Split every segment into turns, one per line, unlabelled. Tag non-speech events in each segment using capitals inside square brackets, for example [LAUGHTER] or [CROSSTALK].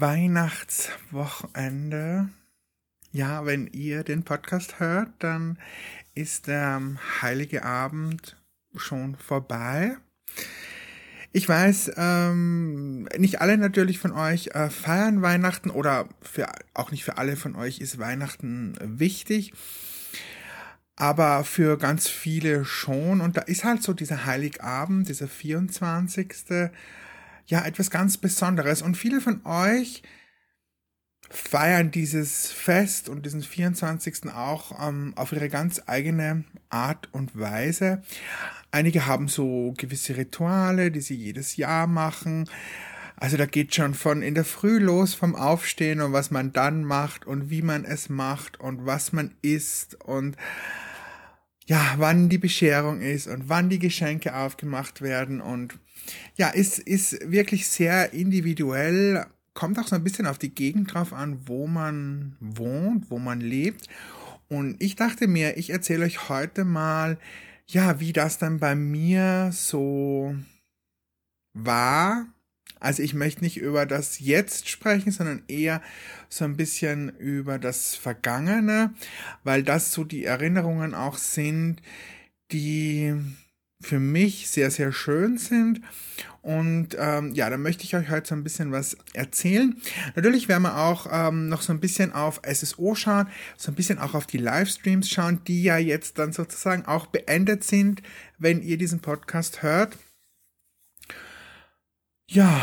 Weihnachtswochenende. Ja, wenn ihr den Podcast hört, dann ist der heilige Abend schon vorbei. Ich weiß, ähm, nicht alle natürlich von euch äh, feiern Weihnachten oder für, auch nicht für alle von euch ist Weihnachten wichtig. Aber für ganz viele schon. Und da ist halt so dieser Heiligabend, dieser 24 ja etwas ganz Besonderes. Und viele von euch feiern dieses Fest und diesen 24. auch ähm, auf ihre ganz eigene Art und Weise. Einige haben so gewisse Rituale, die sie jedes Jahr machen. Also da geht schon von in der Früh los vom Aufstehen und was man dann macht und wie man es macht und was man isst und ja, wann die Bescherung ist und wann die Geschenke aufgemacht werden und ja, ist, ist wirklich sehr individuell, kommt auch so ein bisschen auf die Gegend drauf an, wo man wohnt, wo man lebt. Und ich dachte mir, ich erzähle euch heute mal, ja, wie das dann bei mir so war, also ich möchte nicht über das Jetzt sprechen, sondern eher so ein bisschen über das Vergangene, weil das so die Erinnerungen auch sind, die für mich sehr, sehr schön sind. Und ähm, ja, da möchte ich euch heute so ein bisschen was erzählen. Natürlich werden wir auch ähm, noch so ein bisschen auf SSO schauen, so ein bisschen auch auf die Livestreams schauen, die ja jetzt dann sozusagen auch beendet sind, wenn ihr diesen Podcast hört. Ja,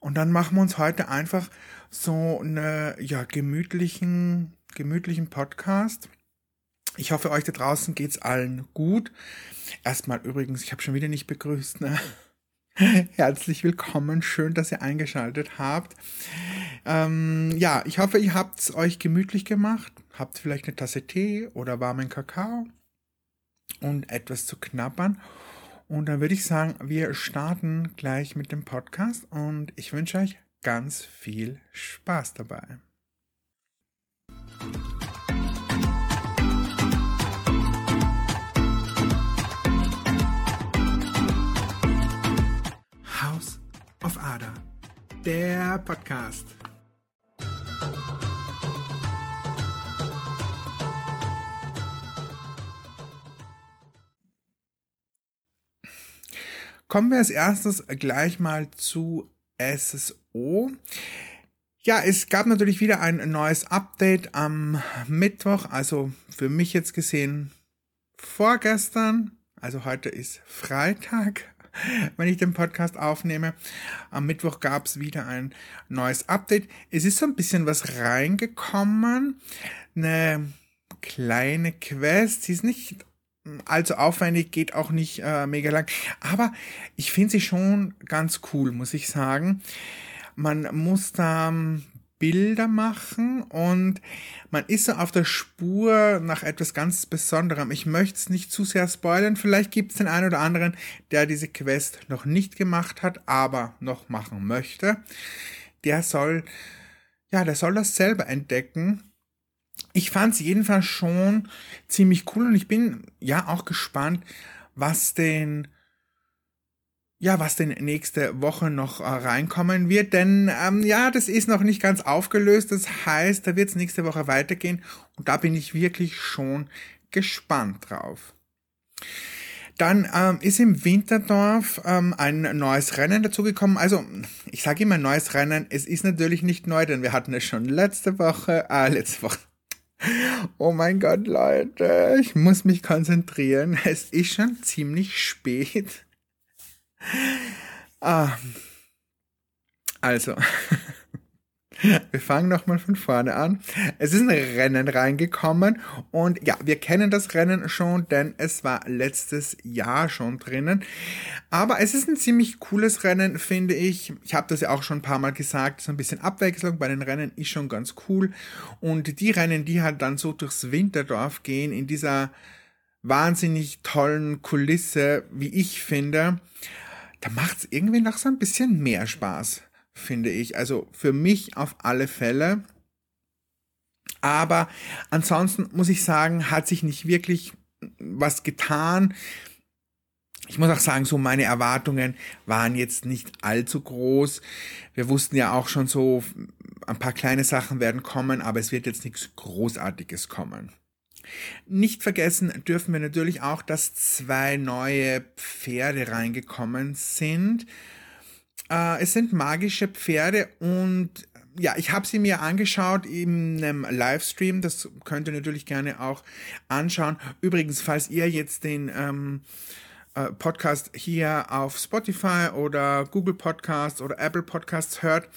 und dann machen wir uns heute einfach so eine ja gemütlichen gemütlichen Podcast. Ich hoffe, euch da draußen geht's allen gut. Erstmal übrigens, ich habe schon wieder nicht begrüßt. Ne? [LAUGHS] Herzlich willkommen, schön, dass ihr eingeschaltet habt. Ähm, ja, ich hoffe, ihr habt's euch gemütlich gemacht, habt vielleicht eine Tasse Tee oder warmen Kakao und etwas zu knabbern und dann würde ich sagen, wir starten gleich mit dem Podcast und ich wünsche euch ganz viel Spaß dabei. House of Ada, der Podcast. Kommen wir als erstes gleich mal zu SSO. Ja, es gab natürlich wieder ein neues Update am Mittwoch, also für mich jetzt gesehen vorgestern, also heute ist Freitag, [LAUGHS] wenn ich den Podcast aufnehme. Am Mittwoch gab es wieder ein neues Update. Es ist so ein bisschen was reingekommen, eine kleine Quest, sie ist nicht allzu aufwendig, geht auch nicht äh, mega lang. Aber ich finde sie schon ganz cool, muss ich sagen. Man muss da ähm, Bilder machen und man ist so auf der Spur nach etwas ganz Besonderem. Ich möchte es nicht zu sehr spoilern. Vielleicht gibt es den einen oder anderen, der diese Quest noch nicht gemacht hat, aber noch machen möchte. Der soll, ja, der soll das selber entdecken ich fand es jedenfalls schon ziemlich cool und ich bin ja auch gespannt, was denn ja, was denn nächste Woche noch äh, reinkommen wird, denn ähm, ja, das ist noch nicht ganz aufgelöst. Das heißt, da wird es nächste Woche weitergehen und da bin ich wirklich schon gespannt drauf. Dann ähm, ist im Winterdorf ähm, ein neues Rennen dazugekommen. Also, ich sage immer neues Rennen. Es ist natürlich nicht neu, denn wir hatten es schon letzte Woche, äh, letzte Woche, Oh mein Gott, Leute, ich muss mich konzentrieren. Es ist schon ziemlich spät. Ah. Also, [LAUGHS] wir fangen nochmal von vorne an. Es ist ein Rennen reingekommen und ja, wir kennen das Rennen schon, denn es war letztes Jahr schon drinnen. Aber es ist ein ziemlich cooles Rennen, finde ich. Ich habe das ja auch schon ein paar Mal gesagt. So ein bisschen Abwechslung bei den Rennen ist schon ganz cool. Und die Rennen, die halt dann so durchs Winterdorf gehen, in dieser wahnsinnig tollen Kulisse, wie ich finde, da macht es irgendwie noch so ein bisschen mehr Spaß finde ich. Also für mich auf alle Fälle. Aber ansonsten muss ich sagen, hat sich nicht wirklich was getan. ich muss auch sagen, so meine Erwartungen waren jetzt nicht allzu groß. Wir wussten ja auch schon so, ein paar kleine Sachen werden kommen, aber es wird jetzt nichts Großartiges kommen. Nicht vergessen dürfen wir natürlich auch, dass zwei neue Pferde reingekommen sind. Äh, es sind magische Pferde und ja, ich habe sie mir angeschaut in einem Livestream. Das könnt ihr natürlich gerne auch anschauen. Übrigens, falls ihr jetzt den ähm, äh, Podcast hier auf Spotify oder Google Podcasts oder Apple Podcasts hört,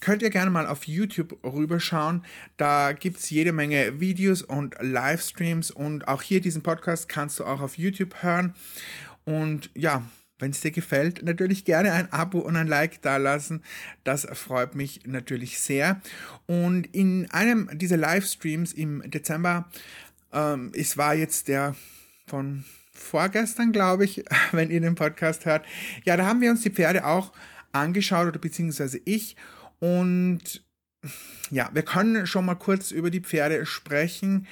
könnt ihr gerne mal auf YouTube rüberschauen. Da gibt's jede Menge Videos und Livestreams und auch hier diesen Podcast kannst du auch auf YouTube hören. Und ja, wenn es dir gefällt, natürlich gerne ein Abo und ein Like dalassen. Das freut mich natürlich sehr. Und in einem dieser Livestreams im Dezember, ähm, es war jetzt der von vorgestern, glaube ich, [LAUGHS] wenn ihr den Podcast hört. Ja, da haben wir uns die Pferde auch angeschaut oder beziehungsweise ich. Und ja, wir können schon mal kurz über die Pferde sprechen.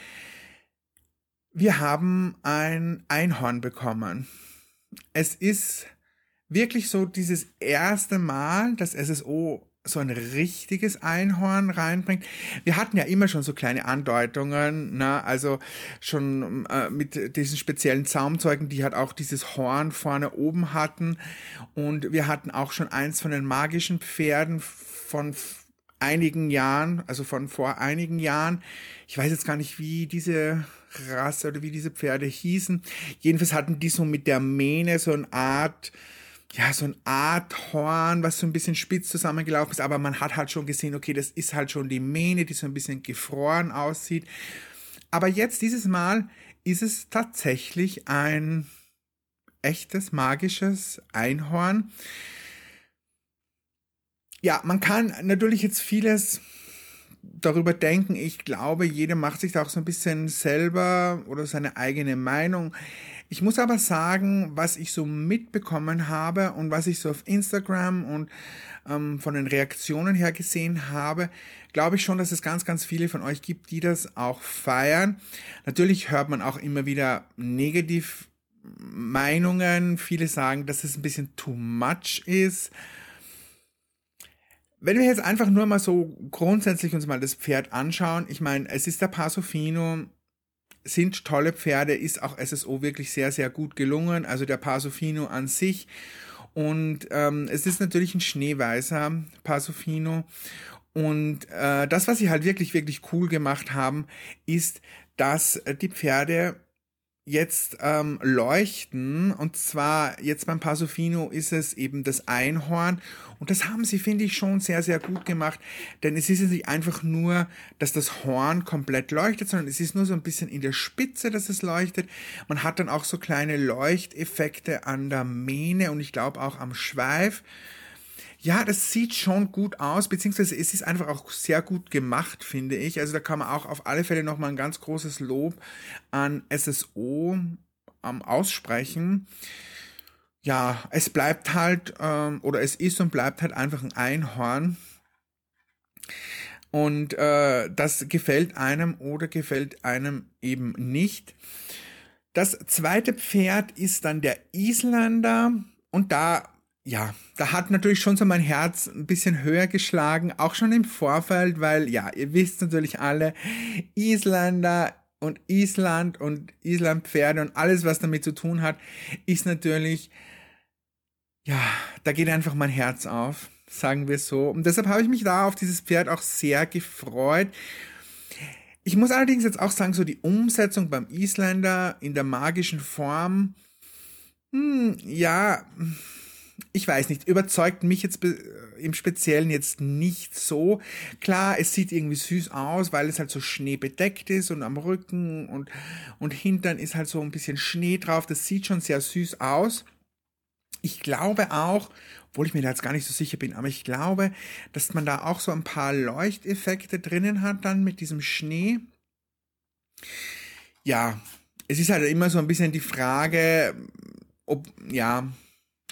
Wir haben ein Einhorn bekommen es ist wirklich so dieses erste Mal, dass SSO so ein richtiges Einhorn reinbringt. Wir hatten ja immer schon so kleine Andeutungen, ne? also schon äh, mit diesen speziellen Zaumzeugen, die halt auch dieses Horn vorne oben hatten. Und wir hatten auch schon eins von den magischen Pferden von einigen Jahren, also von vor einigen Jahren. Ich weiß jetzt gar nicht, wie diese Rasse oder wie diese Pferde hießen. Jedenfalls hatten die so mit der Mähne so eine Art, ja, so ein Art Horn, was so ein bisschen spitz zusammengelaufen ist, aber man hat halt schon gesehen, okay, das ist halt schon die Mähne, die so ein bisschen gefroren aussieht. Aber jetzt, dieses Mal, ist es tatsächlich ein echtes magisches Einhorn. Ja, man kann natürlich jetzt vieles darüber denken. Ich glaube, jeder macht sich da auch so ein bisschen selber oder seine eigene Meinung. Ich muss aber sagen, was ich so mitbekommen habe und was ich so auf Instagram und ähm, von den Reaktionen her gesehen habe, glaube ich schon, dass es ganz, ganz viele von euch gibt, die das auch feiern. Natürlich hört man auch immer wieder negativ Meinungen. Viele sagen, dass es ein bisschen too much ist. Wenn wir jetzt einfach nur mal so grundsätzlich uns mal das Pferd anschauen, ich meine, es ist der Pasofino, sind tolle Pferde, ist auch SSO wirklich sehr, sehr gut gelungen, also der Pasofino an sich. Und ähm, es ist natürlich ein schneeweißer Pasofino. Und äh, das, was sie halt wirklich, wirklich cool gemacht haben, ist, dass die Pferde jetzt ähm, leuchten. Und zwar jetzt beim Pasofino ist es eben das Einhorn. Und das haben sie, finde ich, schon sehr, sehr gut gemacht. Denn es ist jetzt nicht einfach nur, dass das Horn komplett leuchtet, sondern es ist nur so ein bisschen in der Spitze, dass es leuchtet. Man hat dann auch so kleine Leuchteffekte an der Mähne und ich glaube auch am Schweif. Ja, das sieht schon gut aus, beziehungsweise es ist einfach auch sehr gut gemacht, finde ich. Also da kann man auch auf alle Fälle nochmal ein ganz großes Lob an SSO ähm, aussprechen. Ja, es bleibt halt, ähm, oder es ist und bleibt halt einfach ein Einhorn. Und äh, das gefällt einem oder gefällt einem eben nicht. Das zweite Pferd ist dann der Isländer. Und da ja, da hat natürlich schon so mein Herz ein bisschen höher geschlagen, auch schon im Vorfeld, weil ja, ihr wisst natürlich alle, Isländer und Island und Islandpferde und alles, was damit zu tun hat, ist natürlich, ja, da geht einfach mein Herz auf, sagen wir so. Und deshalb habe ich mich da auf dieses Pferd auch sehr gefreut. Ich muss allerdings jetzt auch sagen, so die Umsetzung beim Isländer in der magischen Form, hm, ja, ich weiß nicht, überzeugt mich jetzt im Speziellen jetzt nicht so. Klar, es sieht irgendwie süß aus, weil es halt so schneebedeckt ist und am Rücken und, und hintern ist halt so ein bisschen Schnee drauf. Das sieht schon sehr süß aus. Ich glaube auch, obwohl ich mir da jetzt gar nicht so sicher bin, aber ich glaube, dass man da auch so ein paar Leuchteffekte drinnen hat dann mit diesem Schnee. Ja, es ist halt immer so ein bisschen die Frage, ob, ja,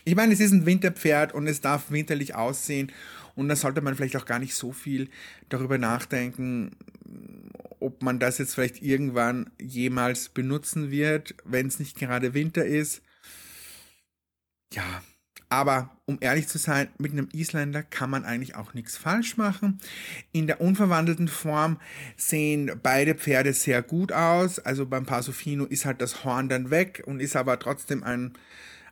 ich meine, es ist ein Winterpferd und es darf winterlich aussehen und da sollte man vielleicht auch gar nicht so viel darüber nachdenken, ob man das jetzt vielleicht irgendwann jemals benutzen wird, wenn es nicht gerade Winter ist. ja, aber um ehrlich zu sein, mit einem Isländer kann man eigentlich auch nichts falsch machen. In der unverwandelten Form sehen beide Pferde sehr gut aus. Also beim Pasofino ist halt das Horn dann weg und ist aber trotzdem ein,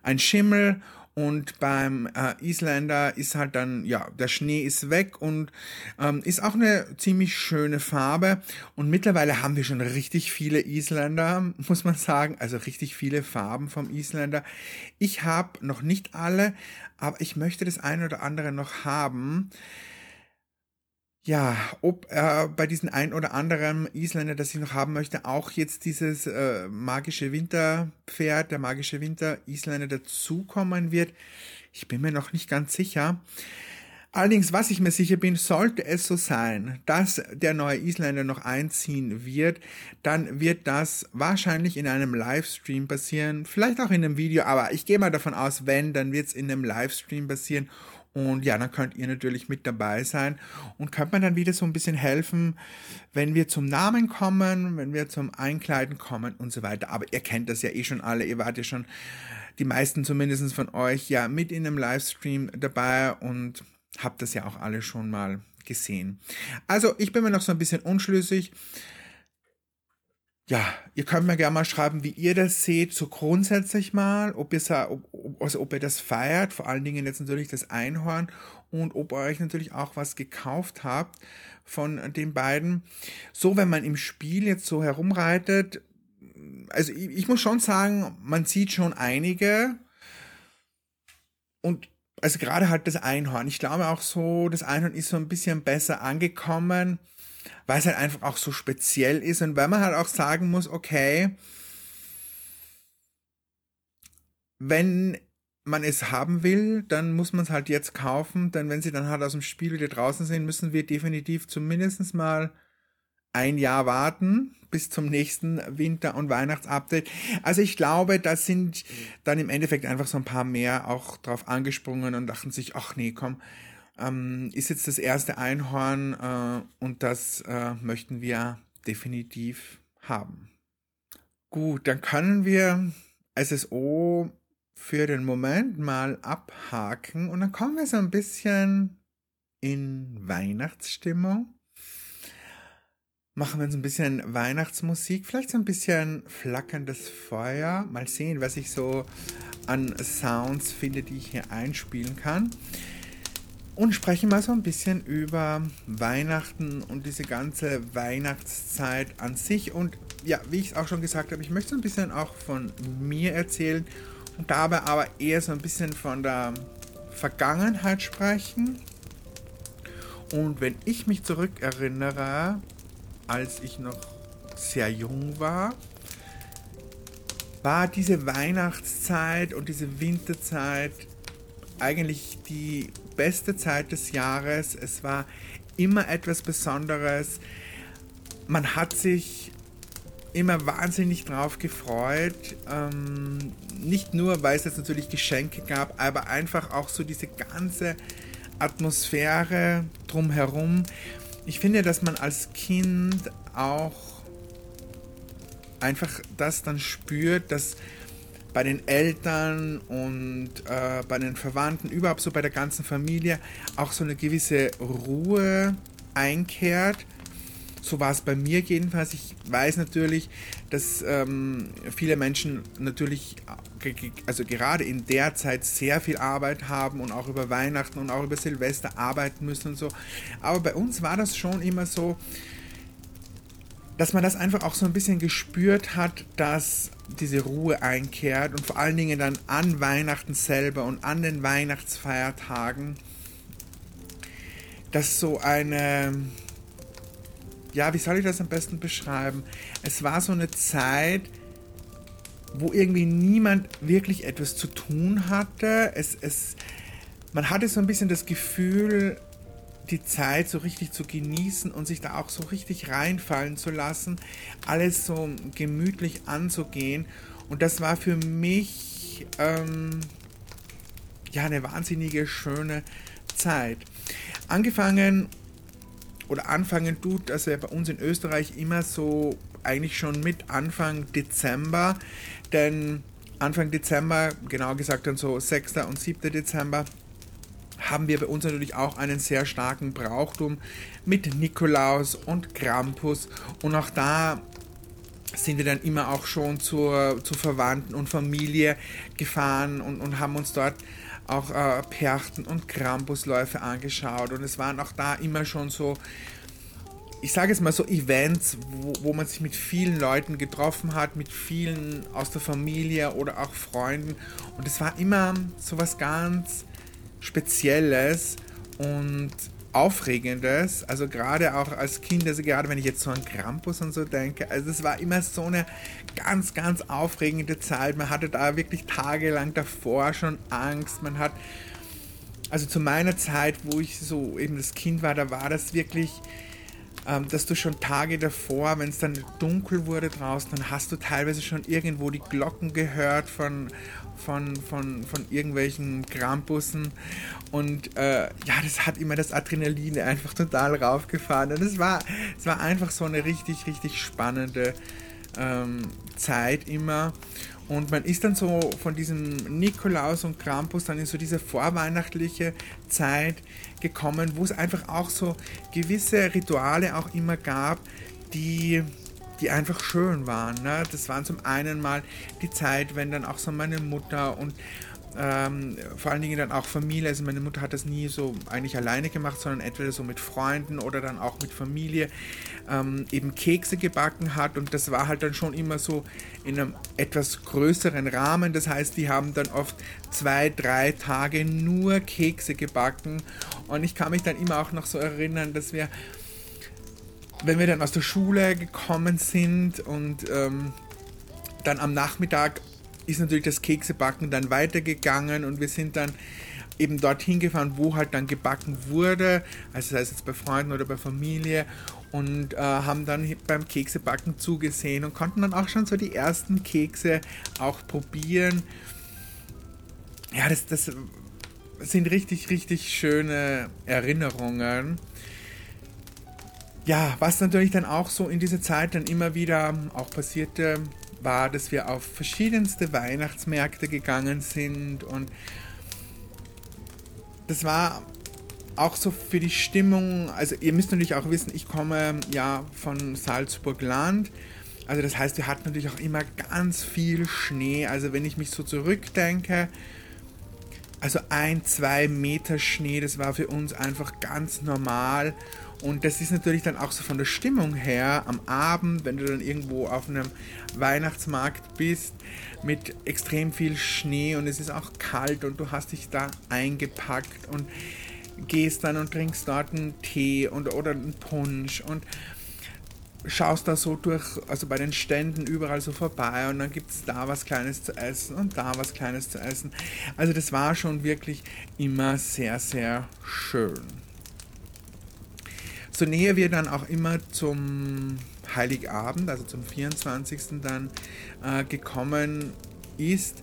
ein Schimmel und beim äh, Isländer ist halt dann, ja, der Schnee ist weg und ähm, ist auch eine ziemlich schöne Farbe. Und mittlerweile haben wir schon richtig viele Isländer, [LAUGHS] muss man sagen. Also richtig viele Farben vom Isländer. Ich habe noch nicht alle, aber ich möchte das eine oder andere noch haben ja, ob äh, bei diesen ein oder anderen Isländer, das ich noch haben möchte, auch jetzt dieses äh, magische Winterpferd, der magische Winter Isländer dazukommen wird. Ich bin mir noch nicht ganz sicher. Allerdings, was ich mir sicher bin, sollte es so sein, dass der neue Isländer noch einziehen wird, dann wird das wahrscheinlich in einem Livestream passieren, vielleicht auch in einem Video, aber ich gehe mal davon aus, wenn, dann wird es in einem Livestream passieren und ja, dann könnt ihr natürlich mit dabei sein und könnt mir dann wieder so ein bisschen helfen, wenn wir zum Namen kommen, wenn wir zum Einkleiden kommen und so weiter. Aber ihr kennt das ja eh schon alle, ihr wart ja schon, die meisten zumindest von euch, ja mit in einem Livestream dabei und habt das ja auch alle schon mal gesehen. Also ich bin mir noch so ein bisschen unschlüssig ja, ihr könnt mir gerne mal schreiben, wie ihr das seht, so grundsätzlich mal, ob ihr, ob, also ob ihr das feiert, vor allen Dingen jetzt natürlich das Einhorn und ob ihr euch natürlich auch was gekauft habt von den beiden. So, wenn man im Spiel jetzt so herumreitet, also ich, ich muss schon sagen, man sieht schon einige und also gerade halt das Einhorn. Ich glaube auch so, das Einhorn ist so ein bisschen besser angekommen weil es halt einfach auch so speziell ist und weil man halt auch sagen muss, okay, wenn man es haben will, dann muss man es halt jetzt kaufen, denn wenn sie dann halt aus dem Spiel wieder draußen sind, müssen wir definitiv zumindest mal ein Jahr warten bis zum nächsten Winter- und Weihnachtsupdate. Also ich glaube, da sind dann im Endeffekt einfach so ein paar mehr auch drauf angesprungen und dachten sich, ach nee, komm, ähm, ist jetzt das erste Einhorn äh, und das äh, möchten wir definitiv haben. Gut, dann können wir SSO für den Moment mal abhaken und dann kommen wir so ein bisschen in Weihnachtsstimmung. Machen wir uns ein bisschen Weihnachtsmusik, vielleicht so ein bisschen flackerndes Feuer. Mal sehen, was ich so an Sounds finde, die ich hier einspielen kann und sprechen mal so ein bisschen über Weihnachten und diese ganze Weihnachtszeit an sich. Und ja, wie ich es auch schon gesagt habe, ich möchte so ein bisschen auch von mir erzählen und dabei aber eher so ein bisschen von der Vergangenheit sprechen. Und wenn ich mich zurückerinnere, als ich noch sehr jung war, war diese Weihnachtszeit und diese Winterzeit eigentlich die beste Zeit des Jahres. Es war immer etwas Besonderes. Man hat sich immer wahnsinnig drauf gefreut. Ähm, nicht nur, weil es jetzt natürlich Geschenke gab, aber einfach auch so diese ganze Atmosphäre drumherum. Ich finde, dass man als Kind auch einfach das dann spürt, dass bei den Eltern und äh, bei den Verwandten, überhaupt so bei der ganzen Familie auch so eine gewisse Ruhe einkehrt. So war es bei mir jedenfalls. Ich weiß natürlich, dass ähm, viele Menschen natürlich, also gerade in der Zeit sehr viel Arbeit haben und auch über Weihnachten und auch über Silvester arbeiten müssen und so. Aber bei uns war das schon immer so, dass man das einfach auch so ein bisschen gespürt hat, dass diese Ruhe einkehrt und vor allen Dingen dann an Weihnachten selber und an den Weihnachtsfeiertagen, dass so eine, ja, wie soll ich das am besten beschreiben? Es war so eine Zeit, wo irgendwie niemand wirklich etwas zu tun hatte. Es, es, man hatte so ein bisschen das Gefühl, die Zeit so richtig zu genießen und sich da auch so richtig reinfallen zu lassen, alles so gemütlich anzugehen. Und das war für mich ähm, ja eine wahnsinnige schöne Zeit. Angefangen oder anfangen tut das ja bei uns in Österreich immer so eigentlich schon mit Anfang Dezember, denn Anfang Dezember, genau gesagt dann so 6. und 7. Dezember, haben wir bei uns natürlich auch einen sehr starken Brauchtum mit Nikolaus und Krampus. Und auch da sind wir dann immer auch schon zur, zu Verwandten und Familie gefahren und, und haben uns dort auch äh, Perchten und Krampusläufe angeschaut. Und es waren auch da immer schon so, ich sage es mal so, Events, wo, wo man sich mit vielen Leuten getroffen hat, mit vielen aus der Familie oder auch Freunden. Und es war immer so was ganz Spezielles und Aufregendes, also gerade auch als Kind, also gerade wenn ich jetzt so an Krampus und so denke, also es war immer so eine ganz, ganz aufregende Zeit. Man hatte da wirklich tagelang davor schon Angst. Man hat, also zu meiner Zeit, wo ich so eben das Kind war, da war das wirklich ähm, dass du schon Tage davor, wenn es dann dunkel wurde draußen, dann hast du teilweise schon irgendwo die Glocken gehört von, von, von, von irgendwelchen Krampussen. Und äh, ja, das hat immer das Adrenalin einfach total raufgefahren. Und es war, war einfach so eine richtig, richtig spannende ähm, Zeit immer. Und man ist dann so von diesem Nikolaus und Krampus dann in so diese vorweihnachtliche Zeit gekommen, wo es einfach auch so gewisse Rituale auch immer gab, die die einfach schön waren. Ne? Das waren zum einen mal die Zeit, wenn dann auch so meine Mutter und ähm, vor allen Dingen dann auch Familie. Also meine Mutter hat das nie so eigentlich alleine gemacht, sondern entweder so mit Freunden oder dann auch mit Familie ähm, eben Kekse gebacken hat. Und das war halt dann schon immer so in einem etwas größeren Rahmen. Das heißt, die haben dann oft zwei, drei Tage nur Kekse gebacken. Und ich kann mich dann immer auch noch so erinnern, dass wir, wenn wir dann aus der Schule gekommen sind und ähm, dann am Nachmittag ist natürlich das Keksebacken dann weitergegangen und wir sind dann eben dorthin gefahren, wo halt dann gebacken wurde, also sei es jetzt bei Freunden oder bei Familie und äh, haben dann beim Keksebacken zugesehen und konnten dann auch schon so die ersten Kekse auch probieren. Ja, das, das sind richtig, richtig schöne Erinnerungen. Ja, was natürlich dann auch so in dieser Zeit dann immer wieder auch passierte, war, dass wir auf verschiedenste Weihnachtsmärkte gegangen sind und das war auch so für die Stimmung, also ihr müsst natürlich auch wissen, ich komme ja von Salzburg-Land. Also das heißt, wir hatten natürlich auch immer ganz viel Schnee. Also wenn ich mich so zurückdenke, also ein, zwei Meter Schnee, das war für uns einfach ganz normal. Und das ist natürlich dann auch so von der Stimmung her am Abend, wenn du dann irgendwo auf einem Weihnachtsmarkt bist mit extrem viel Schnee und es ist auch kalt und du hast dich da eingepackt und gehst dann und trinkst dort einen Tee und, oder einen Punsch und schaust da so durch, also bei den Ständen überall so vorbei und dann gibt es da was Kleines zu essen und da was Kleines zu essen. Also das war schon wirklich immer sehr, sehr schön. So näher wir dann auch immer zum Heiligabend, also zum 24. dann äh, gekommen ist,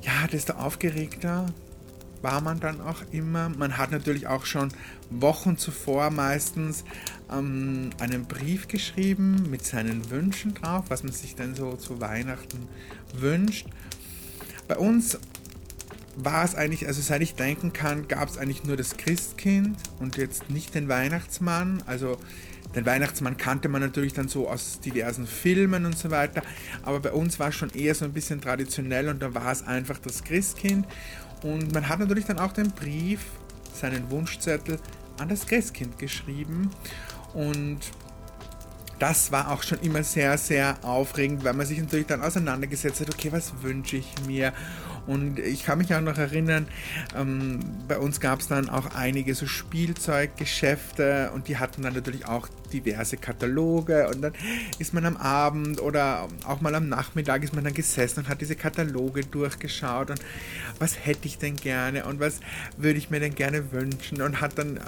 ja, desto aufgeregter war man dann auch immer. Man hat natürlich auch schon Wochen zuvor meistens ähm, einen Brief geschrieben mit seinen Wünschen drauf, was man sich dann so zu Weihnachten wünscht. Bei uns war es eigentlich, also seit ich denken kann, gab es eigentlich nur das Christkind und jetzt nicht den Weihnachtsmann. Also den Weihnachtsmann kannte man natürlich dann so aus diversen Filmen und so weiter, aber bei uns war es schon eher so ein bisschen traditionell und da war es einfach das Christkind. Und man hat natürlich dann auch den Brief, seinen Wunschzettel an das Christkind geschrieben und das war auch schon immer sehr, sehr aufregend, weil man sich natürlich dann auseinandergesetzt hat, okay, was wünsche ich mir? Und ich kann mich auch noch erinnern, ähm, bei uns gab es dann auch einige so Spielzeuggeschäfte und die hatten dann natürlich auch diverse Kataloge. Und dann ist man am Abend oder auch mal am Nachmittag ist man dann gesessen und hat diese Kataloge durchgeschaut und was hätte ich denn gerne und was würde ich mir denn gerne wünschen? Und hat dann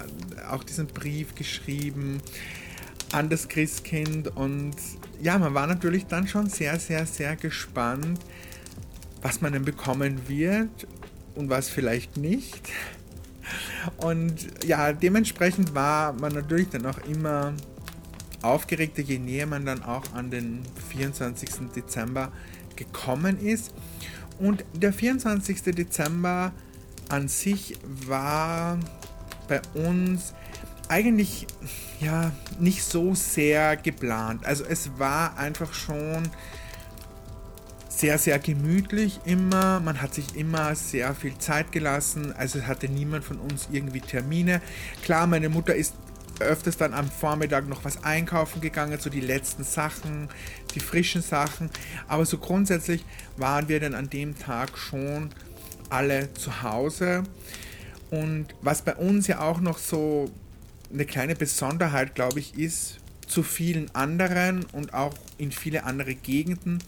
auch diesen Brief geschrieben an das Christkind. Und ja, man war natürlich dann schon sehr, sehr, sehr gespannt, was man denn bekommen wird und was vielleicht nicht. Und ja, dementsprechend war man natürlich dann auch immer aufgeregter, je näher man dann auch an den 24. Dezember gekommen ist. Und der 24. Dezember an sich war bei uns eigentlich ja nicht so sehr geplant. Also es war einfach schon sehr, sehr gemütlich immer. Man hat sich immer sehr viel Zeit gelassen. Also hatte niemand von uns irgendwie Termine. Klar, meine Mutter ist öfters dann am Vormittag noch was einkaufen gegangen, so die letzten Sachen, die frischen Sachen. Aber so grundsätzlich waren wir dann an dem Tag schon alle zu Hause. Und was bei uns ja auch noch so eine kleine Besonderheit, glaube ich, ist, zu vielen anderen und auch in viele andere Gegenden,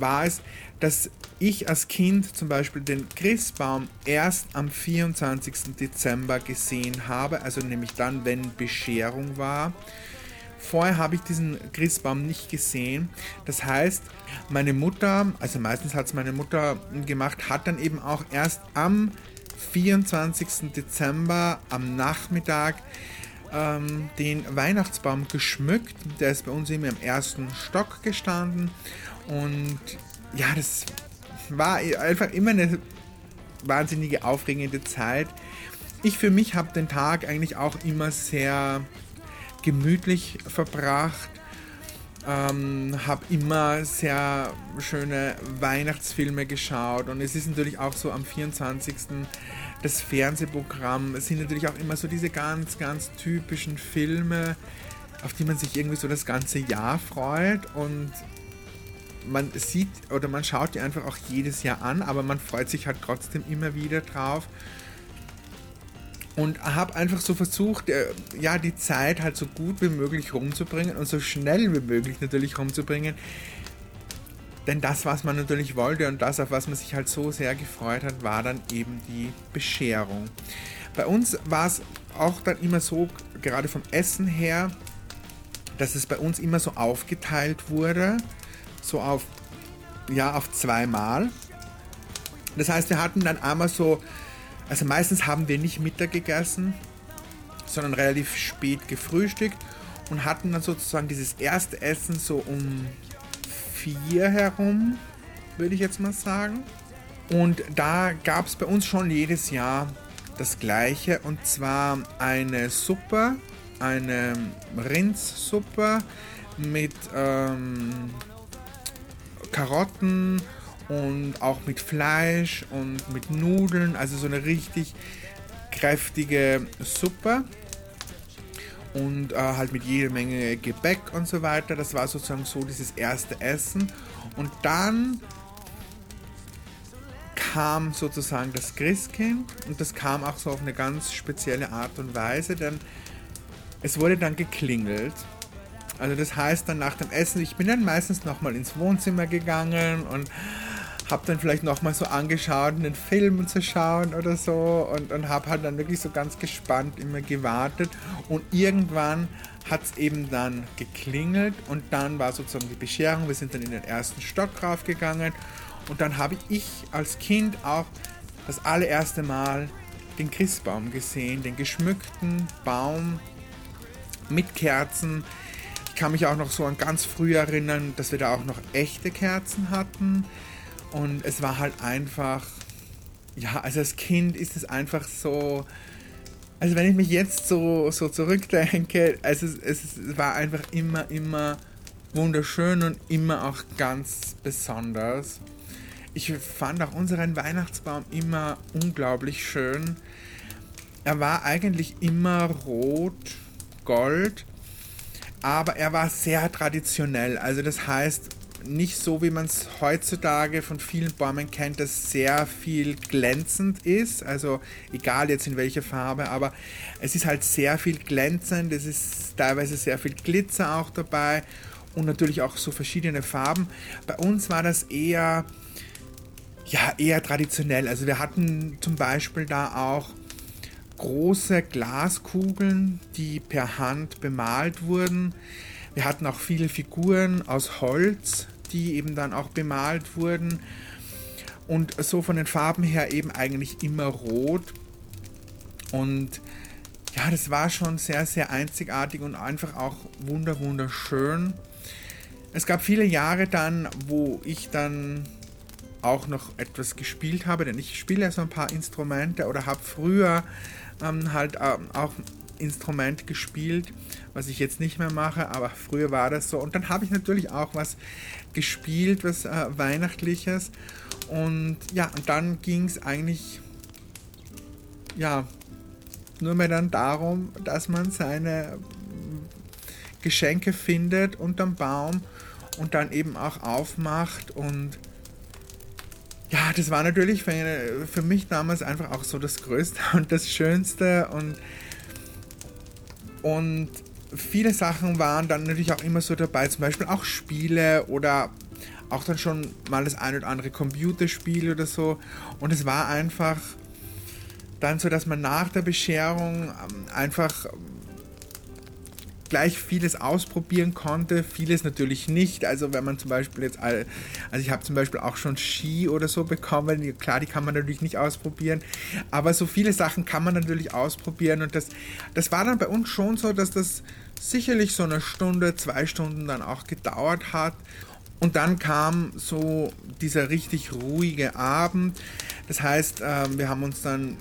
war es, dass ich als Kind zum Beispiel den Christbaum erst am 24. Dezember gesehen habe, also nämlich dann, wenn Bescherung war. Vorher habe ich diesen Christbaum nicht gesehen. Das heißt, meine Mutter, also meistens hat es meine Mutter gemacht, hat dann eben auch erst am 24. Dezember am Nachmittag ähm, den Weihnachtsbaum geschmückt. Der ist bei uns immer im ersten Stock gestanden. Und ja, das war einfach immer eine wahnsinnige aufregende Zeit. Ich für mich habe den Tag eigentlich auch immer sehr gemütlich verbracht. Ähm, habe immer sehr schöne Weihnachtsfilme geschaut und es ist natürlich auch so am 24. das Fernsehprogramm. Es sind natürlich auch immer so diese ganz, ganz typischen Filme, auf die man sich irgendwie so das ganze Jahr freut und man sieht oder man schaut die einfach auch jedes Jahr an, aber man freut sich halt trotzdem immer wieder drauf. Und habe einfach so versucht, äh, ja, die Zeit halt so gut wie möglich rumzubringen und so schnell wie möglich natürlich rumzubringen. Denn das, was man natürlich wollte und das, auf was man sich halt so sehr gefreut hat, war dann eben die Bescherung. Bei uns war es auch dann immer so, gerade vom Essen her, dass es bei uns immer so aufgeteilt wurde so auf, ja, auf zweimal. Das heißt, wir hatten dann einmal so, also meistens haben wir nicht Mittag gegessen, sondern relativ spät gefrühstückt und hatten dann sozusagen dieses erste Essen so um vier herum, würde ich jetzt mal sagen. Und da gab es bei uns schon jedes Jahr das gleiche und zwar eine Suppe, eine Rindssuppe mit ähm, Karotten und auch mit Fleisch und mit Nudeln, also so eine richtig kräftige Suppe. Und äh, halt mit jeder Menge Gebäck und so weiter. Das war sozusagen so dieses erste Essen. Und dann kam sozusagen das Christkind. Und das kam auch so auf eine ganz spezielle Art und Weise, denn es wurde dann geklingelt also das heißt dann nach dem Essen, ich bin dann meistens nochmal ins Wohnzimmer gegangen und habe dann vielleicht nochmal so angeschaut, einen Film zu schauen oder so und, und habe halt dann wirklich so ganz gespannt immer gewartet. Und irgendwann hat es eben dann geklingelt und dann war sozusagen die Bescherung, wir sind dann in den ersten Stock raufgegangen und dann habe ich als Kind auch das allererste Mal den Christbaum gesehen, den geschmückten Baum mit Kerzen, ich kann mich auch noch so an ganz früh erinnern, dass wir da auch noch echte Kerzen hatten. Und es war halt einfach, ja, also als Kind ist es einfach so, also wenn ich mich jetzt so, so zurückdenke, also es, es war einfach immer, immer wunderschön und immer auch ganz besonders. Ich fand auch unseren Weihnachtsbaum immer unglaublich schön. Er war eigentlich immer rot, gold aber er war sehr traditionell. Also das heißt, nicht so, wie man es heutzutage von vielen Bäumen kennt, dass sehr viel glänzend ist. Also egal jetzt in welcher Farbe, aber es ist halt sehr viel glänzend. Es ist teilweise sehr viel Glitzer auch dabei und natürlich auch so verschiedene Farben. Bei uns war das eher, ja, eher traditionell. Also wir hatten zum Beispiel da auch große Glaskugeln, die per Hand bemalt wurden. Wir hatten auch viele Figuren aus Holz, die eben dann auch bemalt wurden. Und so von den Farben her eben eigentlich immer rot. Und ja, das war schon sehr, sehr einzigartig und einfach auch wunder, wunderschön. es gab viele Jahre dann, wo ich dann auch noch etwas gespielt habe, denn ich spiele ja so ein paar Instrumente oder habe früher ähm, halt ähm, auch Instrument gespielt, was ich jetzt nicht mehr mache, aber früher war das so. Und dann habe ich natürlich auch was gespielt, was äh, Weihnachtliches. Und ja, und dann ging es eigentlich, ja, nur mehr dann darum, dass man seine Geschenke findet unterm Baum und dann eben auch aufmacht und ja, das war natürlich für, für mich damals einfach auch so das Größte [LAUGHS] und das Schönste und und viele Sachen waren dann natürlich auch immer so dabei, zum Beispiel auch Spiele oder auch dann schon mal das ein oder andere Computerspiel oder so. Und es war einfach dann so, dass man nach der Bescherung ähm, einfach gleich vieles ausprobieren konnte, vieles natürlich nicht. Also wenn man zum Beispiel jetzt, also ich habe zum Beispiel auch schon Ski oder so bekommen, klar, die kann man natürlich nicht ausprobieren, aber so viele Sachen kann man natürlich ausprobieren und das, das war dann bei uns schon so, dass das sicherlich so eine Stunde, zwei Stunden dann auch gedauert hat. Und dann kam so dieser richtig ruhige Abend. Das heißt, ähm, wir haben uns dann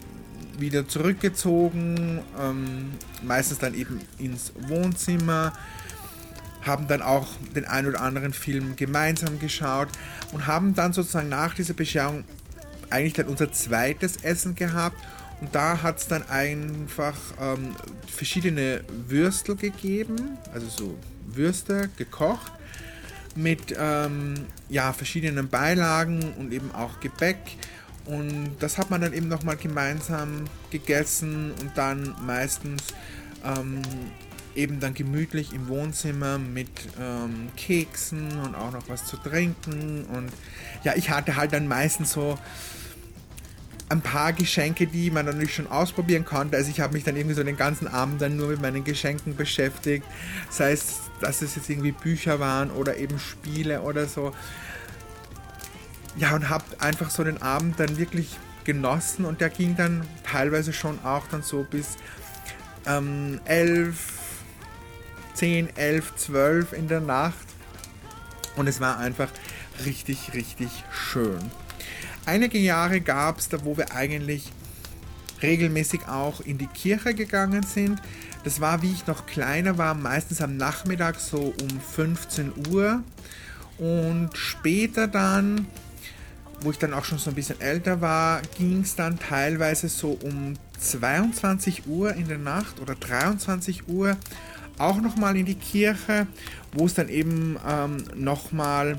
wieder zurückgezogen, ähm, meistens dann eben ins Wohnzimmer, haben dann auch den ein oder anderen Film gemeinsam geschaut und haben dann sozusagen nach dieser Bescherung eigentlich dann unser zweites Essen gehabt. Und da hat es dann einfach ähm, verschiedene Würstel gegeben, also so Würste gekocht mit ähm, ja, verschiedenen Beilagen und eben auch Gebäck und das hat man dann eben nochmal gemeinsam gegessen und dann meistens ähm, eben dann gemütlich im Wohnzimmer mit ähm, Keksen und auch noch was zu trinken. Und ja, ich hatte halt dann meistens so ein paar Geschenke, die man dann natürlich schon ausprobieren konnte. Also ich habe mich dann irgendwie so den ganzen Abend dann nur mit meinen Geschenken beschäftigt. Sei es, dass es jetzt irgendwie Bücher waren oder eben Spiele oder so ja, und habe einfach so den Abend dann wirklich genossen und der ging dann teilweise schon auch dann so bis ähm, 11, 10, 11, 12 in der Nacht und es war einfach richtig, richtig schön. Einige Jahre gab es da, wo wir eigentlich regelmäßig auch in die Kirche gegangen sind. Das war, wie ich noch kleiner war, meistens am Nachmittag so um 15 Uhr. Und später dann wo ich dann auch schon so ein bisschen älter war, ging es dann teilweise so um 22 Uhr in der Nacht oder 23 Uhr auch nochmal in die Kirche, wo es dann eben ähm, nochmal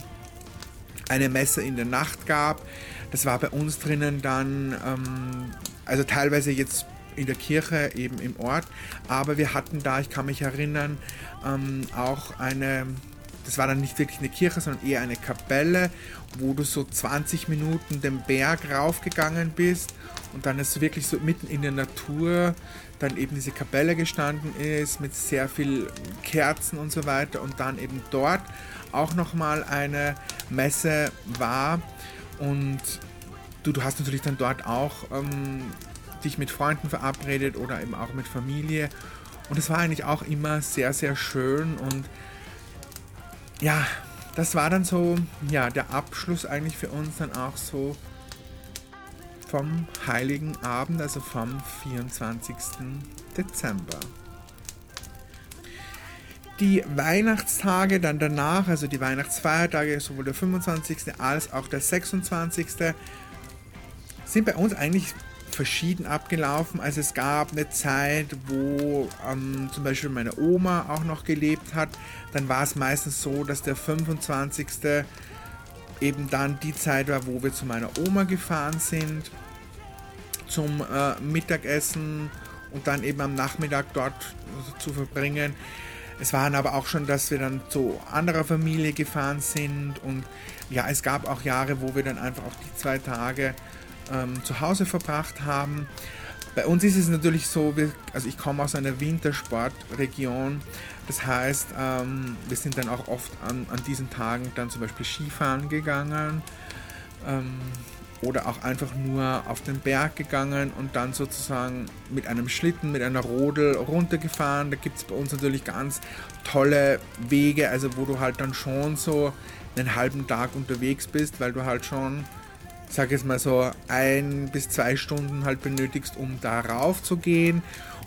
eine Messe in der Nacht gab. Das war bei uns drinnen dann, ähm, also teilweise jetzt in der Kirche eben im Ort, aber wir hatten da, ich kann mich erinnern, ähm, auch eine das war dann nicht wirklich eine Kirche, sondern eher eine Kapelle, wo du so 20 Minuten den Berg raufgegangen bist und dann ist wirklich so mitten in der Natur dann eben diese Kapelle gestanden ist mit sehr viel Kerzen und so weiter und dann eben dort auch nochmal eine Messe war. Und du, du hast natürlich dann dort auch ähm, dich mit Freunden verabredet oder eben auch mit Familie. Und es war eigentlich auch immer sehr, sehr schön und ja, das war dann so, ja, der Abschluss eigentlich für uns dann auch so vom Heiligen Abend, also vom 24. Dezember. Die Weihnachtstage dann danach, also die Weihnachtsfeiertage, sowohl der 25. als auch der 26. sind bei uns eigentlich verschieden abgelaufen. Also es gab eine Zeit, wo ähm, zum Beispiel meine Oma auch noch gelebt hat. Dann war es meistens so, dass der 25. eben dann die Zeit war, wo wir zu meiner Oma gefahren sind zum äh, Mittagessen und dann eben am Nachmittag dort zu verbringen. Es waren aber auch schon, dass wir dann zu anderer Familie gefahren sind und ja, es gab auch Jahre, wo wir dann einfach auch die zwei Tage ähm, zu Hause verbracht haben. Bei uns ist es natürlich so, wir, also ich komme aus einer Wintersportregion. Das heißt, ähm, wir sind dann auch oft an, an diesen Tagen dann zum Beispiel Skifahren gegangen. Ähm, oder auch einfach nur auf den Berg gegangen und dann sozusagen mit einem Schlitten, mit einer Rodel runtergefahren. Da gibt es bei uns natürlich ganz tolle Wege, also wo du halt dann schon so einen halben Tag unterwegs bist, weil du halt schon, sag jetzt mal so, ein bis zwei Stunden halt benötigst, um da rauf zu gehen.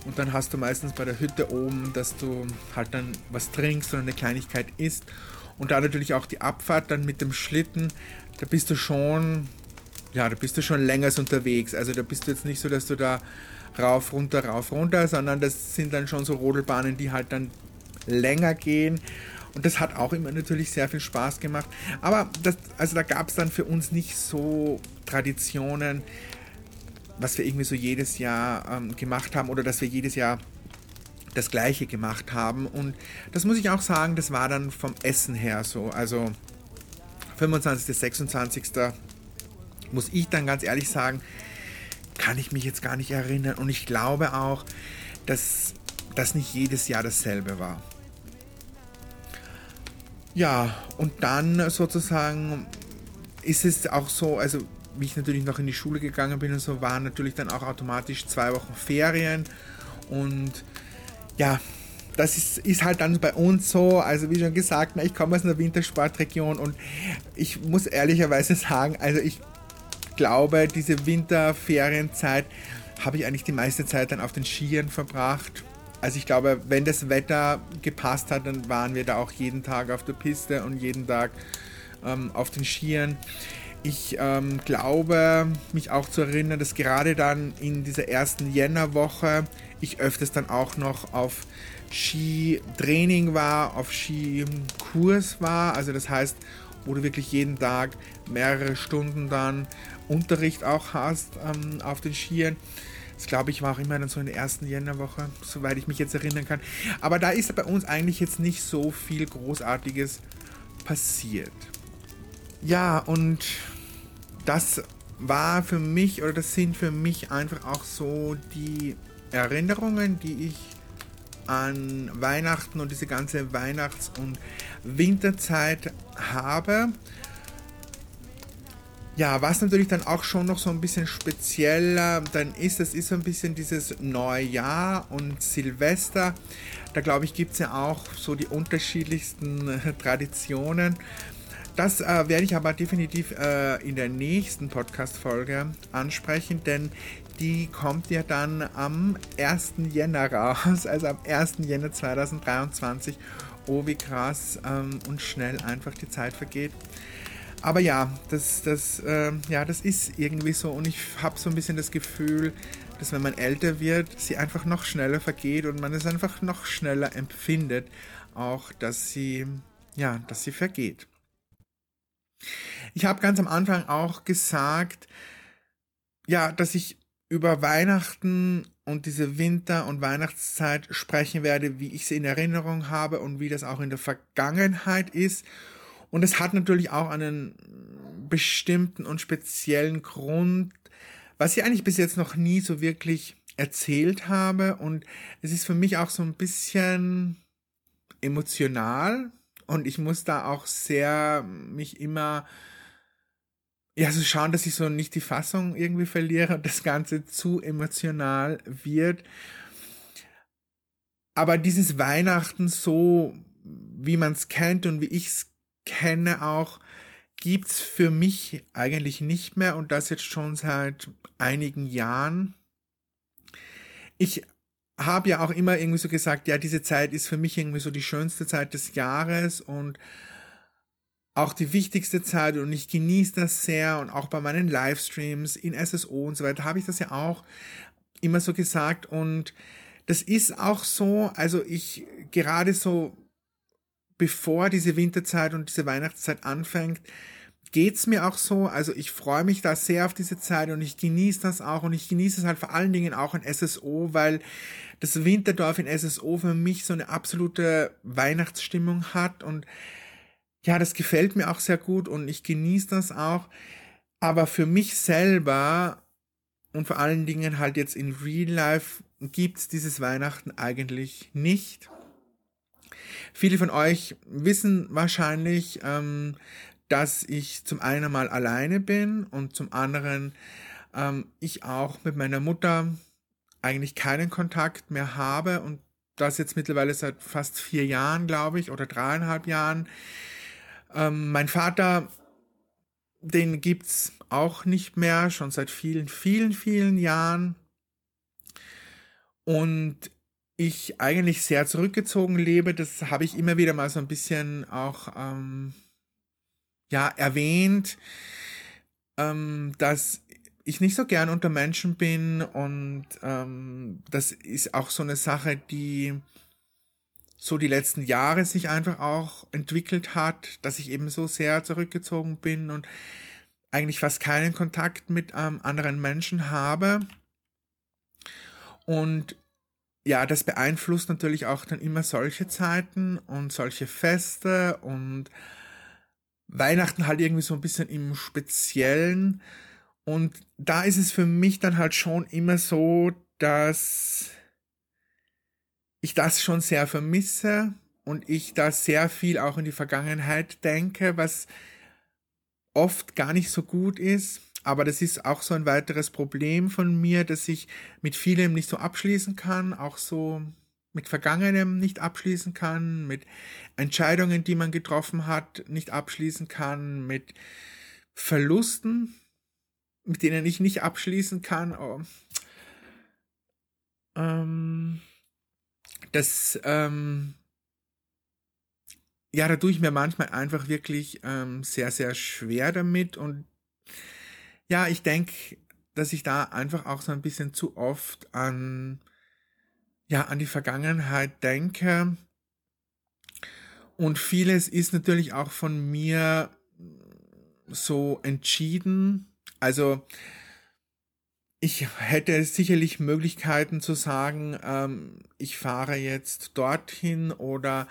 Und dann hast du meistens bei der Hütte oben, dass du halt dann was trinkst oder eine Kleinigkeit isst. Und da natürlich auch die Abfahrt dann mit dem Schlitten, da bist du schon ja, da bist du schon länger unterwegs. Also da bist du jetzt nicht so, dass du da rauf, runter, rauf, runter, sondern das sind dann schon so Rodelbahnen, die halt dann länger gehen. Und das hat auch immer natürlich sehr viel Spaß gemacht. Aber das, also da gab es dann für uns nicht so Traditionen, was wir irgendwie so jedes Jahr ähm, gemacht haben oder dass wir jedes Jahr das gleiche gemacht haben. Und das muss ich auch sagen, das war dann vom Essen her so. Also 25., 26 muss ich dann ganz ehrlich sagen, kann ich mich jetzt gar nicht erinnern. Und ich glaube auch, dass das nicht jedes Jahr dasselbe war. Ja, und dann sozusagen ist es auch so, also wie ich natürlich noch in die Schule gegangen bin und so, waren natürlich dann auch automatisch zwei Wochen Ferien. Und ja, das ist, ist halt dann bei uns so, also wie schon gesagt, ich komme aus einer Wintersportregion und ich muss ehrlicherweise sagen, also ich glaube, diese Winterferienzeit habe ich eigentlich die meiste Zeit dann auf den Skiern verbracht. Also ich glaube, wenn das Wetter gepasst hat, dann waren wir da auch jeden Tag auf der Piste und jeden Tag ähm, auf den Skiern. Ich ähm, glaube, mich auch zu erinnern, dass gerade dann in dieser ersten Jännerwoche ich öfters dann auch noch auf Skitraining war, auf Skikurs war. Also das heißt, wo du wirklich jeden Tag mehrere Stunden dann Unterricht auch hast ähm, auf den Skiern. Das glaube ich war auch immer dann so in der ersten Jännerwoche, soweit ich mich jetzt erinnern kann. Aber da ist bei uns eigentlich jetzt nicht so viel Großartiges passiert. Ja, und das war für mich oder das sind für mich einfach auch so die Erinnerungen, die ich an Weihnachten und diese ganze Weihnachts- und Winterzeit habe. Ja, was natürlich dann auch schon noch so ein bisschen spezieller dann ist, das ist so ein bisschen dieses Neujahr und Silvester. Da glaube ich, gibt es ja auch so die unterschiedlichsten äh, Traditionen. Das äh, werde ich aber definitiv äh, in der nächsten Podcast-Folge ansprechen, denn die kommt ja dann am 1. Jänner raus, also am 1. Jänner 2023. Oh, wie krass ähm, und schnell einfach die Zeit vergeht. Aber ja, das, das, äh, ja, das ist irgendwie so und ich habe so ein bisschen das Gefühl, dass wenn man älter wird, sie einfach noch schneller vergeht und man es einfach noch schneller empfindet, auch dass sie, ja, dass sie vergeht. Ich habe ganz am Anfang auch gesagt, ja, dass ich über Weihnachten und diese Winter- und Weihnachtszeit sprechen werde, wie ich sie in Erinnerung habe und wie das auch in der Vergangenheit ist und es hat natürlich auch einen bestimmten und speziellen Grund, was ich eigentlich bis jetzt noch nie so wirklich erzählt habe. Und es ist für mich auch so ein bisschen emotional. Und ich muss da auch sehr mich immer ja, so schauen, dass ich so nicht die Fassung irgendwie verliere und das Ganze zu emotional wird. Aber dieses Weihnachten so, wie man es kennt und wie ich es kenne auch, gibt's für mich eigentlich nicht mehr und das jetzt schon seit einigen Jahren. Ich habe ja auch immer irgendwie so gesagt, ja, diese Zeit ist für mich irgendwie so die schönste Zeit des Jahres und auch die wichtigste Zeit und ich genieße das sehr und auch bei meinen Livestreams in SSO und so weiter habe ich das ja auch immer so gesagt und das ist auch so, also ich gerade so bevor diese Winterzeit und diese Weihnachtszeit anfängt, geht's mir auch so. Also ich freue mich da sehr auf diese Zeit und ich genieße das auch und ich genieße es halt vor allen Dingen auch in SSO, weil das Winterdorf in SSO für mich so eine absolute Weihnachtsstimmung hat und ja, das gefällt mir auch sehr gut und ich genieße das auch. Aber für mich selber und vor allen Dingen halt jetzt in Real Life gibt's dieses Weihnachten eigentlich nicht. Viele von euch wissen wahrscheinlich, ähm, dass ich zum einen mal alleine bin und zum anderen ähm, ich auch mit meiner Mutter eigentlich keinen Kontakt mehr habe und das jetzt mittlerweile seit fast vier Jahren, glaube ich, oder dreieinhalb Jahren. Ähm, mein Vater, den gibt's auch nicht mehr, schon seit vielen, vielen, vielen Jahren. Und ich eigentlich sehr zurückgezogen lebe, das habe ich immer wieder mal so ein bisschen auch ähm, ja erwähnt, ähm, dass ich nicht so gern unter Menschen bin und ähm, das ist auch so eine Sache, die so die letzten Jahre sich einfach auch entwickelt hat, dass ich eben so sehr zurückgezogen bin und eigentlich fast keinen Kontakt mit ähm, anderen Menschen habe. Und ja, das beeinflusst natürlich auch dann immer solche Zeiten und solche Feste und Weihnachten halt irgendwie so ein bisschen im Speziellen. Und da ist es für mich dann halt schon immer so, dass ich das schon sehr vermisse und ich da sehr viel auch in die Vergangenheit denke, was oft gar nicht so gut ist. Aber das ist auch so ein weiteres Problem von mir, dass ich mit vielem nicht so abschließen kann, auch so mit Vergangenem nicht abschließen kann, mit Entscheidungen, die man getroffen hat, nicht abschließen kann, mit Verlusten, mit denen ich nicht abschließen kann. Oh. Ähm, das, ähm, ja, da tue ich mir manchmal einfach wirklich ähm, sehr, sehr schwer damit. Und ja, ich denke, dass ich da einfach auch so ein bisschen zu oft an, ja, an die Vergangenheit denke. Und vieles ist natürlich auch von mir so entschieden, also ich hätte sicherlich Möglichkeiten zu sagen, ähm, ich fahre jetzt dorthin oder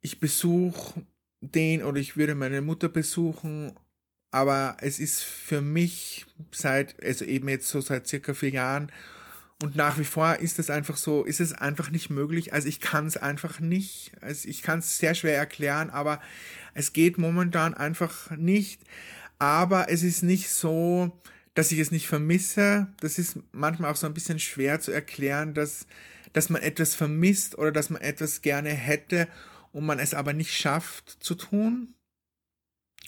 ich besuche den oder ich würde meine Mutter besuchen. Aber es ist für mich seit, also eben jetzt so seit circa vier Jahren und nach wie vor ist es einfach so, ist es einfach nicht möglich. Also ich kann es einfach nicht. Also ich kann es sehr schwer erklären, aber es geht momentan einfach nicht aber es ist nicht so, dass ich es nicht vermisse. Das ist manchmal auch so ein bisschen schwer zu erklären, dass, dass man etwas vermisst oder dass man etwas gerne hätte und man es aber nicht schafft zu tun.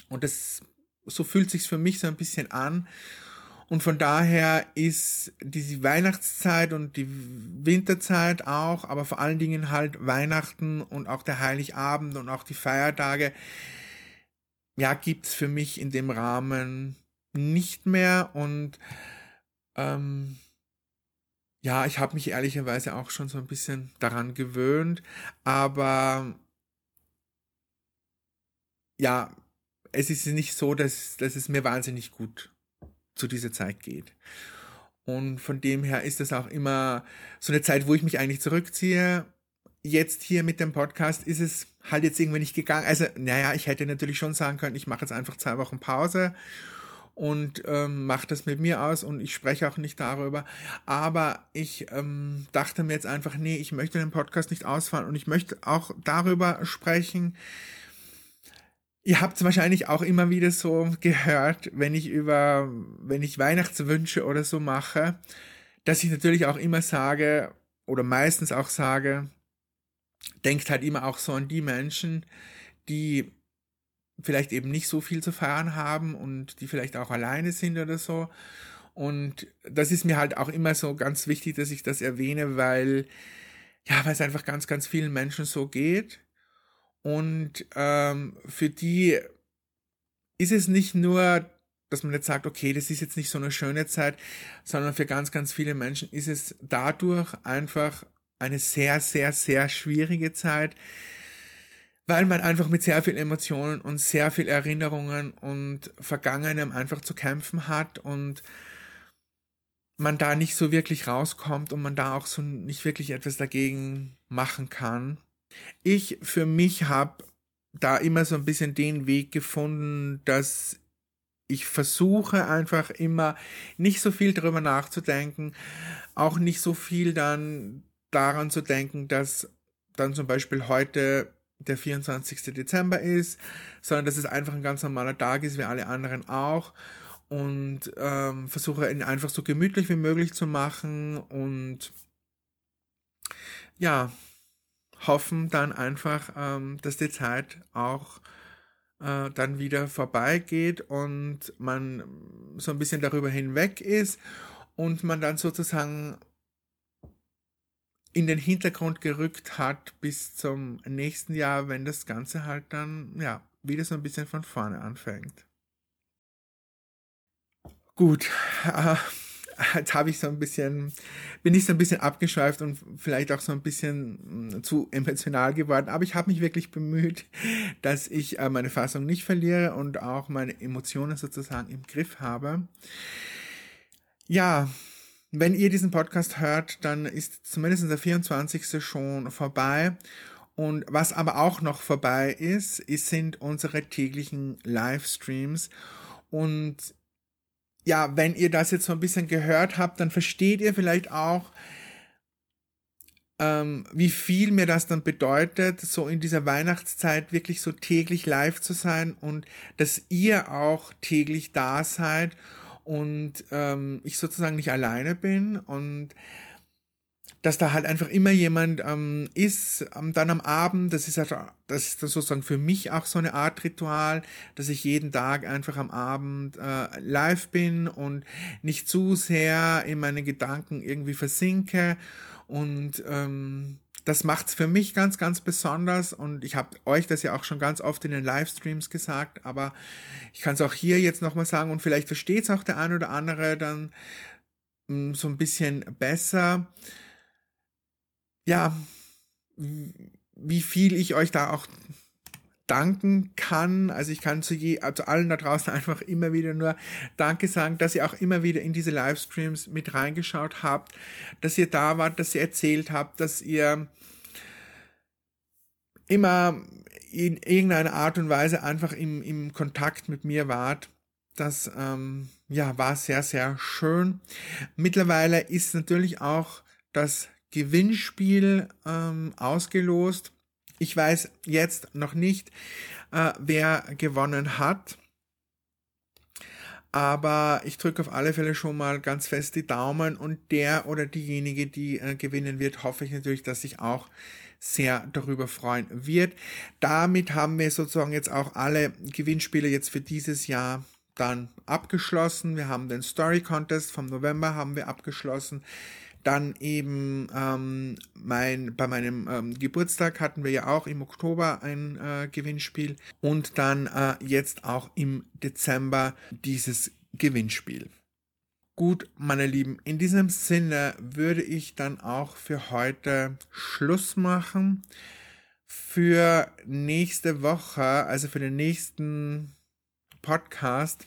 Und das, so fühlt sich's für mich so ein bisschen an. Und von daher ist diese Weihnachtszeit und die Winterzeit auch, aber vor allen Dingen halt Weihnachten und auch der Heiligabend und auch die Feiertage ja, gibt's für mich in dem Rahmen nicht mehr und ähm, ja, ich habe mich ehrlicherweise auch schon so ein bisschen daran gewöhnt, aber ja, es ist nicht so, dass, dass es mir wahnsinnig gut zu dieser Zeit geht. Und von dem her ist das auch immer so eine Zeit, wo ich mich eigentlich zurückziehe jetzt hier mit dem Podcast ist es halt jetzt irgendwie nicht gegangen. Also, naja, ich hätte natürlich schon sagen können, ich mache jetzt einfach zwei Wochen Pause und ähm, mache das mit mir aus und ich spreche auch nicht darüber. Aber ich ähm, dachte mir jetzt einfach, nee, ich möchte den Podcast nicht ausfahren und ich möchte auch darüber sprechen. Ihr habt es wahrscheinlich auch immer wieder so gehört, wenn ich über, wenn ich Weihnachtswünsche oder so mache, dass ich natürlich auch immer sage oder meistens auch sage, denkt halt immer auch so an die Menschen, die vielleicht eben nicht so viel zu feiern haben und die vielleicht auch alleine sind oder so. Und das ist mir halt auch immer so ganz wichtig, dass ich das erwähne, weil, ja, weil es einfach ganz, ganz vielen Menschen so geht. Und ähm, für die ist es nicht nur, dass man jetzt sagt, okay, das ist jetzt nicht so eine schöne Zeit, sondern für ganz, ganz viele Menschen ist es dadurch einfach eine sehr, sehr, sehr schwierige Zeit, weil man einfach mit sehr viel Emotionen und sehr viel Erinnerungen und Vergangenem einfach zu kämpfen hat und man da nicht so wirklich rauskommt und man da auch so nicht wirklich etwas dagegen machen kann. Ich für mich habe da immer so ein bisschen den Weg gefunden, dass ich versuche einfach immer nicht so viel darüber nachzudenken, auch nicht so viel dann daran zu denken, dass dann zum Beispiel heute der 24. Dezember ist, sondern dass es einfach ein ganz normaler Tag ist, wie alle anderen auch. Und ähm, versuche ihn einfach so gemütlich wie möglich zu machen und ja, hoffen dann einfach, ähm, dass die Zeit auch äh, dann wieder vorbeigeht und man so ein bisschen darüber hinweg ist und man dann sozusagen in den Hintergrund gerückt hat bis zum nächsten Jahr, wenn das Ganze halt dann ja wieder so ein bisschen von vorne anfängt. Gut, [LAUGHS] äh, jetzt habe ich so ein bisschen, bin ich so ein bisschen abgeschweift und vielleicht auch so ein bisschen mm, zu emotional geworden, aber ich habe mich wirklich bemüht, dass ich äh, meine Fassung nicht verliere und auch meine Emotionen sozusagen im Griff habe. Ja, wenn ihr diesen Podcast hört, dann ist zumindest der 24. schon vorbei. Und was aber auch noch vorbei ist, ist sind unsere täglichen Livestreams. Und ja, wenn ihr das jetzt so ein bisschen gehört habt, dann versteht ihr vielleicht auch, ähm, wie viel mir das dann bedeutet, so in dieser Weihnachtszeit wirklich so täglich live zu sein und dass ihr auch täglich da seid und ähm, ich sozusagen nicht alleine bin und dass da halt einfach immer jemand ähm, ist, ähm, dann am Abend, das ist halt, das ist sozusagen für mich auch so eine Art Ritual, dass ich jeden Tag einfach am Abend äh, live bin und nicht zu sehr in meine Gedanken irgendwie versinke. Und ähm, das macht's für mich ganz, ganz besonders. Und ich habe euch das ja auch schon ganz oft in den Livestreams gesagt, aber ich kann es auch hier jetzt nochmal sagen und vielleicht versteht es auch der ein oder andere dann mh, mm, so ein bisschen besser ja, wie viel ich euch da auch danken kann. Also ich kann zu, je, zu allen da draußen [LAUGHS] einfach immer wieder nur Danke sagen, dass ihr auch immer wieder in diese Livestreams mit reingeschaut habt, dass ihr da wart, dass ihr erzählt habt, dass ihr immer in irgendeiner Art und Weise einfach im, im Kontakt mit mir wart. Das ähm, ja, war sehr, sehr schön. Mittlerweile ist natürlich auch das Gewinnspiel ähm, ausgelost. Ich weiß jetzt noch nicht, äh, wer gewonnen hat. Aber ich drücke auf alle Fälle schon mal ganz fest die Daumen und der oder diejenige, die äh, gewinnen wird, hoffe ich natürlich, dass sich auch sehr darüber freuen wird. Damit haben wir sozusagen jetzt auch alle Gewinnspiele jetzt für dieses Jahr dann abgeschlossen. Wir haben den Story Contest vom November haben wir abgeschlossen. Dann eben ähm, mein, bei meinem ähm, Geburtstag hatten wir ja auch im Oktober ein äh, Gewinnspiel und dann äh, jetzt auch im Dezember dieses Gewinnspiel. Gut, meine Lieben, in diesem Sinne würde ich dann auch für heute Schluss machen. Für nächste Woche, also für den nächsten Podcast,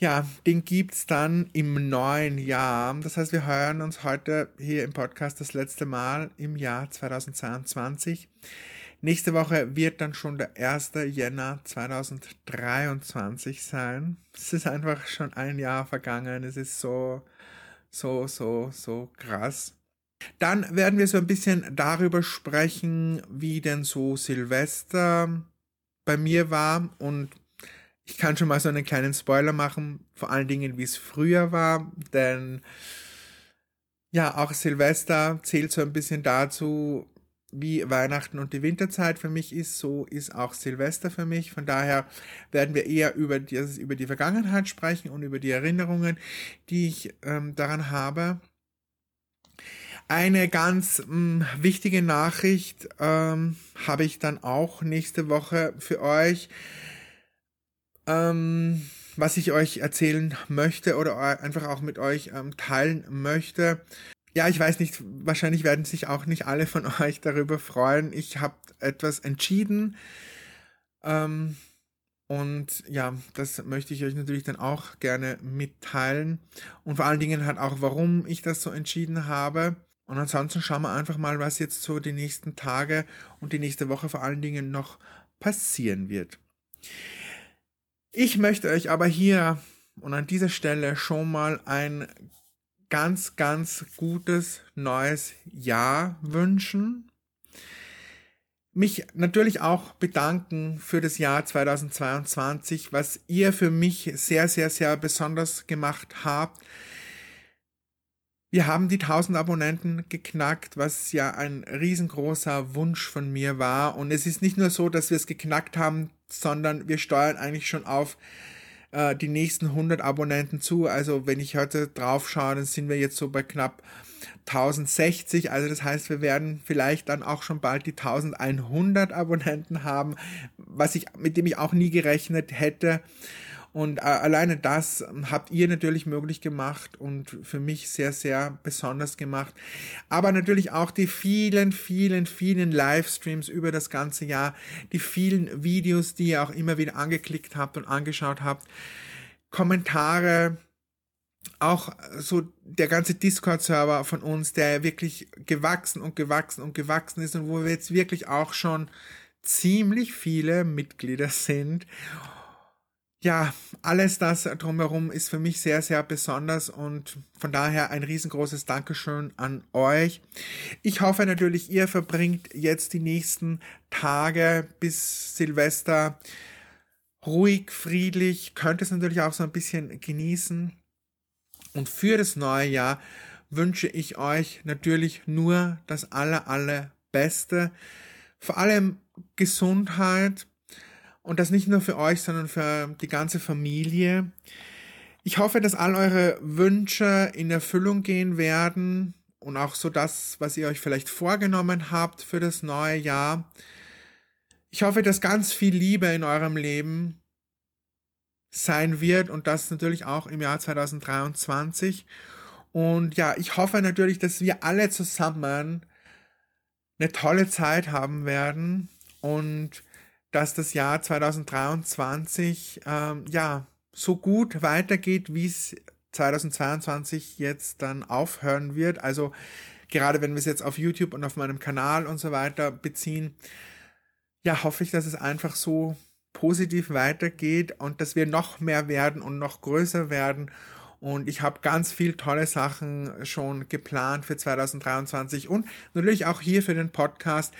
ja, den gibt's dann im neuen Jahr. Das heißt, wir hören uns heute hier im Podcast das letzte Mal im Jahr 2022. Nächste Woche wird dann schon der 1. Jänner 2023 sein. Es ist einfach schon ein Jahr vergangen. Es ist so, so, so, so krass. Dann werden wir so ein bisschen darüber sprechen, wie denn so Silvester bei mir war und ich kann schon mal so einen kleinen Spoiler machen, vor allen Dingen, wie es früher war, denn ja, auch Silvester zählt so ein bisschen dazu, wie Weihnachten und die Winterzeit für mich ist, so ist auch Silvester für mich. Von daher werden wir eher über die, über die Vergangenheit sprechen und über die Erinnerungen, die ich ähm, daran habe. Eine ganz mh, hm, wichtige Nachricht ähm, habe ich dann auch nächste Woche für euch. Ähm, was ich euch erzählen möchte oder einfach auch mit euch ähm, teilen möchte. Ja, ich weiß nicht, wahrscheinlich werden sich auch nicht alle von [LAUGHS] euch darüber freuen. Ich habe etwas entschieden. Ähm, und ja, das möchte ich euch natürlich dann auch gerne mitteilen. Und vor allen Dingen halt auch, warum ich das so entschieden habe. Und ansonsten schauen wir einfach mal, was jetzt so die nächsten Tage und die nächste Woche vor allen Dingen noch passieren wird. Ich möchte euch aber hier und an dieser Stelle schon mal ein ganz, ganz gutes neues Jahr wünschen. mich natürlich auch bedanken für das Jahr 2022, was ihr für mich sehr, sehr, sehr besonders gemacht habt. Wir haben die 1000 Abonnenten geknackt, was ja ein riesengroßer Wunsch von mir war. Und es ist nicht nur so, dass wir es geknackt haben, sondern wir steuern eigentlich schon auf äh, die nächsten 100 Abonnenten zu. Also wenn ich heute drauf schaue, dann sind wir jetzt so bei knapp 1060. Also das heißt, wir werden vielleicht dann auch schon bald die 1100 Abonnenten haben, was ich, mit dem ich auch nie gerechnet hätte. Und äh, alleine das habt ihr natürlich möglich gemacht und für mich sehr, sehr besonders gemacht. Aber natürlich auch die vielen, vielen, vielen Livestreams über das ganze Jahr, die vielen Videos, die ihr auch immer wieder angeklickt habt und angeschaut habt, Kommentare, auch so der ganze Discord-Server von uns, der wirklich gewachsen und gewachsen und gewachsen ist und wo wir jetzt wirklich auch schon ziemlich viele Mitglieder sind ja, alles das drumherum ist für mich sehr, sehr besonders und von daher ein riesengroßes Dankeschön an euch. Ich hoffe natürlich, ihr verbringt jetzt die nächsten Tage bis Silvester ruhig, friedlich, könnt es natürlich auch so ein bisschen genießen. Und für das neue Jahr wünsche ich euch natürlich nur das aller, aller Beste. Vor allem Gesundheit, und das nicht nur für euch, sondern für die ganze Familie. Ich hoffe, dass all eure Wünsche in Erfüllung gehen werden und auch so das, was ihr euch vielleicht vorgenommen habt für das neue Jahr. Ich hoffe, dass ganz viel Liebe in eurem Leben sein wird und das natürlich auch im Jahr 2023. Und ja, ich hoffe natürlich, dass wir alle zusammen eine tolle Zeit haben werden und dass das Jahr 2023 ähm, ja so gut weitergeht, wie es 2022 jetzt dann aufhören wird. Also gerade wenn wir es jetzt auf YouTube und auf meinem Kanal und so weiter beziehen, ja, hoffe ich, dass es einfach so positiv weitergeht und dass wir noch mehr werden und noch größer werden. Und ich habe ganz viel tolle Sachen schon geplant für 2023 und natürlich auch hier für den Podcast.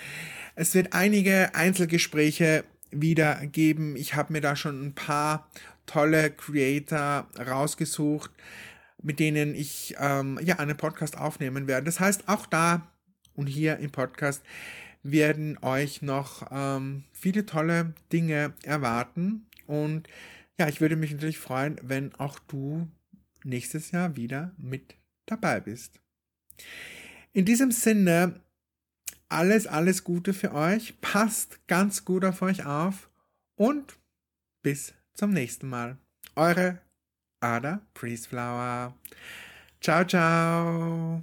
Es wird einige Einzelgespräche wieder geben. Ich habe mir da schon ein paar tolle Creator rausgesucht, mit denen ich ähm, ja einen Podcast aufnehmen werde. Das heißt, auch da und hier im Podcast werden euch noch ähm, viele tolle Dinge erwarten. Und ja, ich würde mich natürlich freuen, wenn auch du nächstes Jahr wieder mit dabei bist. In diesem Sinne alles, alles Gute für euch. Passt ganz gut auf euch auf und bis zum nächsten Mal. Eure Ada Priestflower. Ciao, ciao.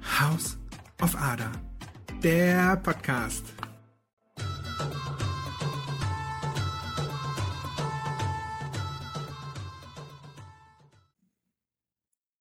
House of Ada, der Podcast.